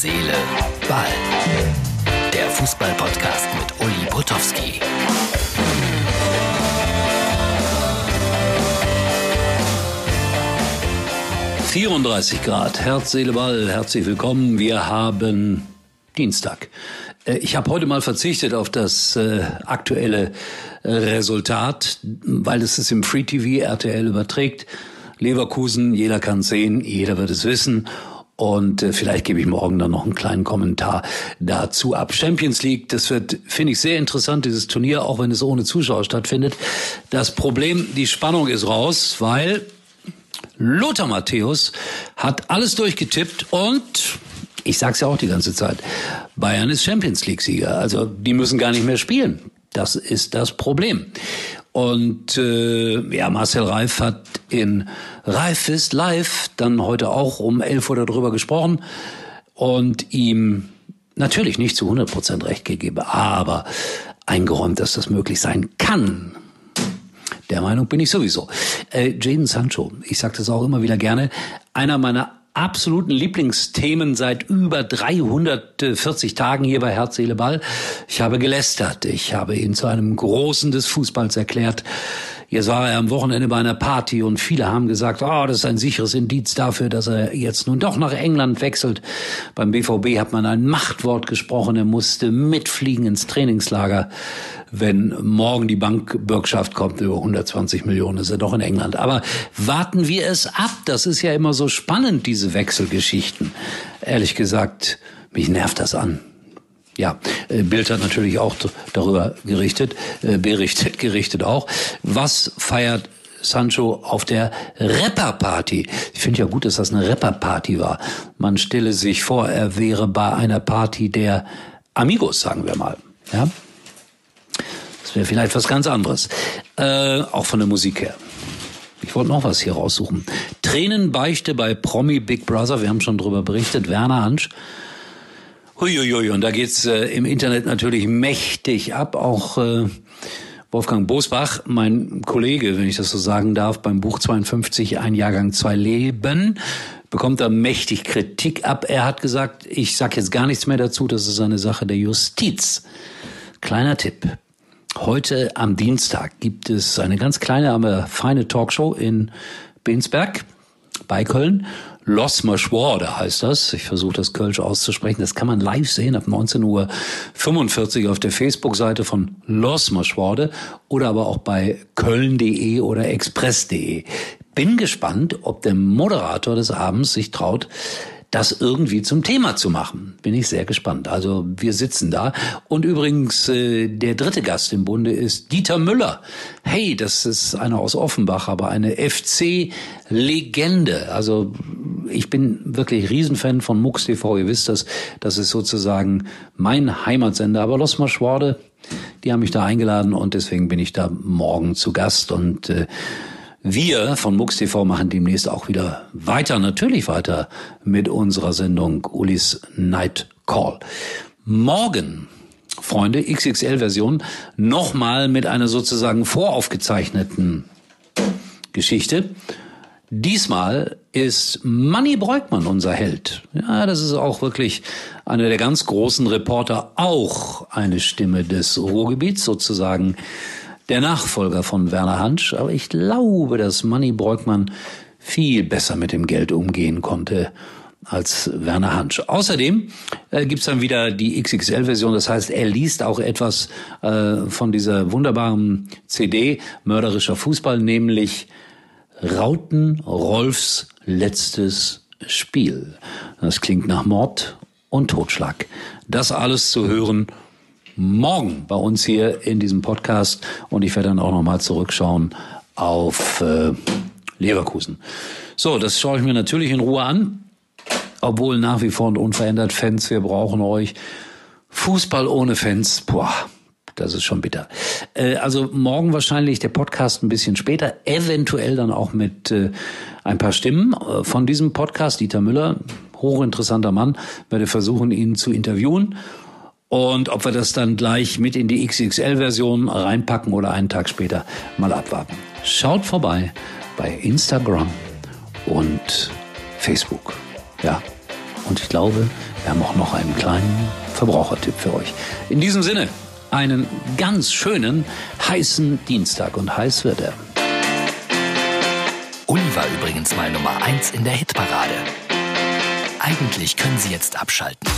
Seele, Ball. Der Fußball-Podcast mit Uli Potowski. »34 Grad, Herz, Seele, Ball, herzlich willkommen. Wir haben Dienstag. Äh, ich habe heute mal verzichtet auf das äh, aktuelle äh, Resultat, weil es es im Free TV RTL überträgt. Leverkusen, jeder kann sehen, jeder wird es wissen. Und äh, vielleicht gebe ich morgen dann noch einen kleinen Kommentar dazu ab. Champions League, das wird, finde ich, sehr interessant, dieses Turnier, auch wenn es ohne Zuschauer stattfindet. Das Problem, die Spannung ist raus, weil Lothar Matthäus hat alles durchgetippt und ich sag's ja auch die ganze Zeit, Bayern ist Champions League Sieger. Also die müssen gar nicht mehr spielen. Das ist das Problem. Und äh, ja, Marcel Reif hat in Reif ist live dann heute auch um 11 Uhr darüber gesprochen und ihm natürlich nicht zu 100 Prozent recht gegeben, aber eingeräumt, dass das möglich sein kann. Der Meinung bin ich sowieso. Äh, Jaden Sancho, ich sage das auch immer wieder gerne, einer meiner absoluten Lieblingsthemen seit über 340 Tagen hier bei Herz, Seele, Ball. Ich habe gelästert. Ich habe ihn zu einem Großen des Fußballs erklärt. Jetzt war er am Wochenende bei einer Party und viele haben gesagt, oh, das ist ein sicheres Indiz dafür, dass er jetzt nun doch nach England wechselt. Beim BVB hat man ein Machtwort gesprochen. Er musste mitfliegen ins Trainingslager. Wenn morgen die Bankbürgschaft kommt, über 120 Millionen ist er doch in England. Aber warten wir es ab. Das ist ja immer so spannend, diese Wechselgeschichten. Ehrlich gesagt, mich nervt das an. Ja, äh, Bild hat natürlich auch darüber gerichtet, äh, berichtet, gerichtet auch. Was feiert Sancho auf der Rapper-Party. Ich finde ja gut, dass das eine Rapper-Party war. Man stelle sich vor, er wäre bei einer Party der Amigos, sagen wir mal. Ja, das wäre vielleicht was ganz anderes. Äh, auch von der Musik her. Ich wollte noch was hier raussuchen. Tränenbeichte bei Promi Big Brother. Wir haben schon drüber berichtet. Werner Hansch Huiuiui, und da geht's äh, im Internet natürlich mächtig ab. Auch äh, Wolfgang Bosbach, mein Kollege, wenn ich das so sagen darf, beim Buch 52, ein Jahrgang, zwei Leben, bekommt da mächtig Kritik ab. Er hat gesagt, ich sag jetzt gar nichts mehr dazu, das ist eine Sache der Justiz. Kleiner Tipp. Heute am Dienstag gibt es eine ganz kleine, aber feine Talkshow in Bensberg bei Köln. Los Maschworde heißt das. Ich versuche das Kölsch auszusprechen. Das kann man live sehen ab 19.45 Uhr auf der Facebook-Seite von Los Maschworde oder aber auch bei köln.de oder express.de. Bin gespannt, ob der Moderator des Abends sich traut, das irgendwie zum Thema zu machen. Bin ich sehr gespannt. Also wir sitzen da. Und übrigens, äh, der dritte Gast im Bunde ist Dieter Müller. Hey, das ist einer aus Offenbach, aber eine FC-Legende. Also ich bin wirklich Riesenfan von MUX TV. Ihr wisst das. Das ist sozusagen mein Heimatsender. Aber Los Maschworde, die haben mich da eingeladen und deswegen bin ich da morgen zu Gast und äh, wir von MUX TV machen demnächst auch wieder weiter, natürlich weiter mit unserer Sendung Ulis Night Call. Morgen, Freunde, XXL-Version, nochmal mit einer sozusagen voraufgezeichneten Geschichte. Diesmal ist Manny Breukmann unser Held. Ja, das ist auch wirklich einer der ganz großen Reporter, auch eine Stimme des Ruhrgebiets sozusagen der Nachfolger von Werner Hansch, aber ich glaube, dass Manny Breukmann viel besser mit dem Geld umgehen konnte als Werner Hansch. Außerdem äh, gibt's dann wieder die XXL-Version, das heißt, er liest auch etwas äh, von dieser wunderbaren CD Mörderischer Fußball, nämlich Rauten Rolfs letztes Spiel. Das klingt nach Mord und Totschlag. Das alles zu hören morgen bei uns hier in diesem Podcast und ich werde dann auch nochmal zurückschauen auf äh, Leverkusen. So, das schaue ich mir natürlich in Ruhe an, obwohl nach wie vor und unverändert Fans, wir brauchen euch. Fußball ohne Fans, boah, das ist schon bitter. Äh, also morgen wahrscheinlich der Podcast ein bisschen später, eventuell dann auch mit äh, ein paar Stimmen äh, von diesem Podcast. Dieter Müller, hochinteressanter Mann, werde versuchen, ihn zu interviewen und ob wir das dann gleich mit in die XXL-Version reinpacken oder einen Tag später mal abwarten. Schaut vorbei bei Instagram und Facebook. Ja. Und ich glaube, wir haben auch noch einen kleinen Verbrauchertipp für euch. In diesem Sinne, einen ganz schönen, heißen Dienstag und heiß wird er. Uli war übrigens mal Nummer 1 in der Hitparade. Eigentlich können Sie jetzt abschalten.